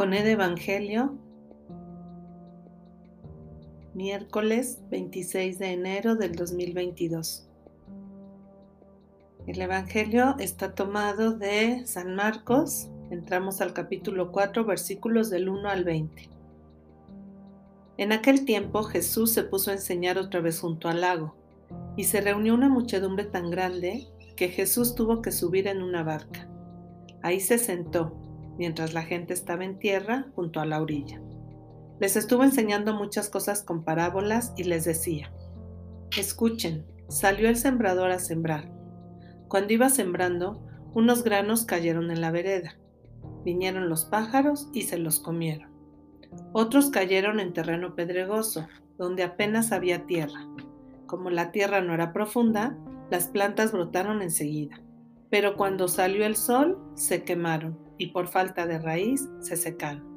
con el Evangelio, miércoles 26 de enero del 2022. El Evangelio está tomado de San Marcos, entramos al capítulo 4, versículos del 1 al 20. En aquel tiempo Jesús se puso a enseñar otra vez junto al lago, y se reunió una muchedumbre tan grande que Jesús tuvo que subir en una barca. Ahí se sentó mientras la gente estaba en tierra junto a la orilla. Les estuvo enseñando muchas cosas con parábolas y les decía, escuchen, salió el sembrador a sembrar. Cuando iba sembrando, unos granos cayeron en la vereda. Vinieron los pájaros y se los comieron. Otros cayeron en terreno pedregoso, donde apenas había tierra. Como la tierra no era profunda, las plantas brotaron enseguida. Pero cuando salió el sol, se quemaron y por falta de raíz se secaron.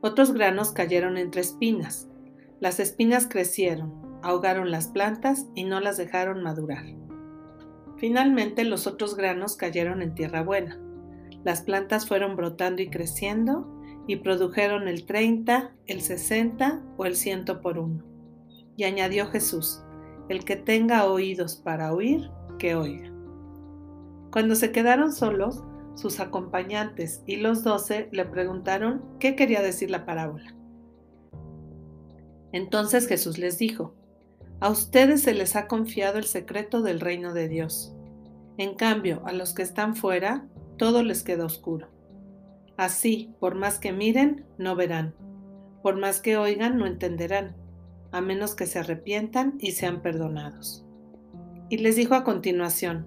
Otros granos cayeron entre espinas. Las espinas crecieron, ahogaron las plantas y no las dejaron madurar. Finalmente los otros granos cayeron en tierra buena. Las plantas fueron brotando y creciendo y produjeron el 30, el 60 o el 100 por uno. Y añadió Jesús, el que tenga oídos para oír, que oiga. Cuando se quedaron solos, sus acompañantes y los doce le preguntaron qué quería decir la parábola. Entonces Jesús les dijo, a ustedes se les ha confiado el secreto del reino de Dios. En cambio, a los que están fuera, todo les queda oscuro. Así, por más que miren, no verán. Por más que oigan, no entenderán, a menos que se arrepientan y sean perdonados. Y les dijo a continuación,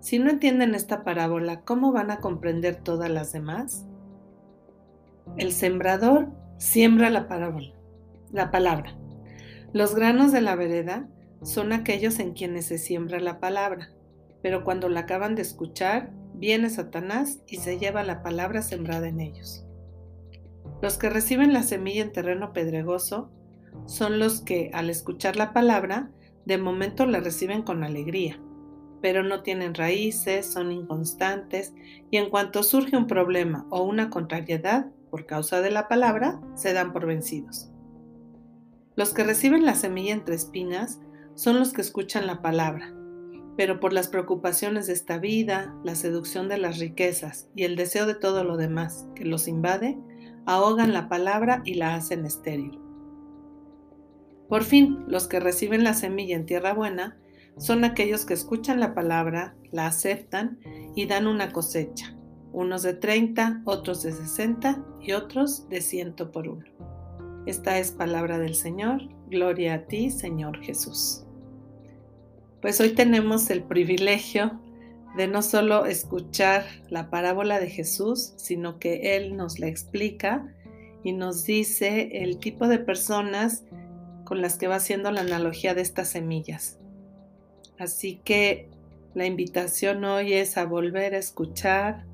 si no entienden esta parábola, ¿cómo van a comprender todas las demás? El sembrador siembra la parábola, la palabra. Los granos de la vereda son aquellos en quienes se siembra la palabra, pero cuando la acaban de escuchar, viene Satanás y se lleva la palabra sembrada en ellos. Los que reciben la semilla en terreno pedregoso son los que, al escuchar la palabra, de momento la reciben con alegría pero no tienen raíces, son inconstantes y en cuanto surge un problema o una contrariedad por causa de la palabra, se dan por vencidos. Los que reciben la semilla entre espinas son los que escuchan la palabra, pero por las preocupaciones de esta vida, la seducción de las riquezas y el deseo de todo lo demás que los invade, ahogan la palabra y la hacen estéril. Por fin, los que reciben la semilla en tierra buena son aquellos que escuchan la palabra, la aceptan y dan una cosecha, unos de 30, otros de 60 y otros de 100 por uno. Esta es palabra del Señor, gloria a ti, Señor Jesús. Pues hoy tenemos el privilegio de no solo escuchar la parábola de Jesús, sino que Él nos la explica y nos dice el tipo de personas con las que va haciendo la analogía de estas semillas. Así que la invitación hoy es a volver a escuchar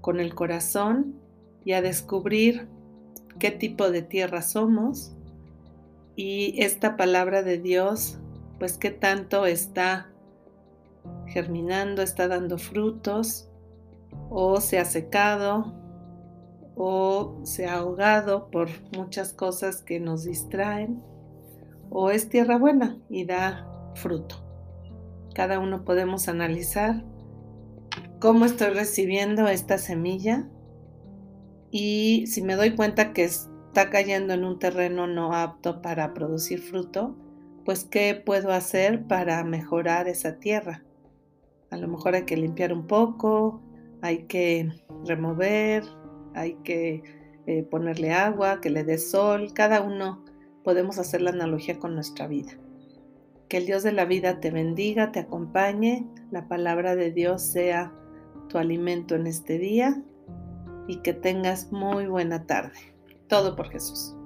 con el corazón y a descubrir qué tipo de tierra somos y esta palabra de Dios, pues qué tanto está germinando, está dando frutos o se ha secado o se ha ahogado por muchas cosas que nos distraen o es tierra buena y da fruto. Cada uno podemos analizar cómo estoy recibiendo esta semilla y si me doy cuenta que está cayendo en un terreno no apto para producir fruto, pues qué puedo hacer para mejorar esa tierra. A lo mejor hay que limpiar un poco, hay que remover, hay que eh, ponerle agua, que le dé sol. Cada uno podemos hacer la analogía con nuestra vida. Que el Dios de la vida te bendiga, te acompañe, la palabra de Dios sea tu alimento en este día y que tengas muy buena tarde. Todo por Jesús.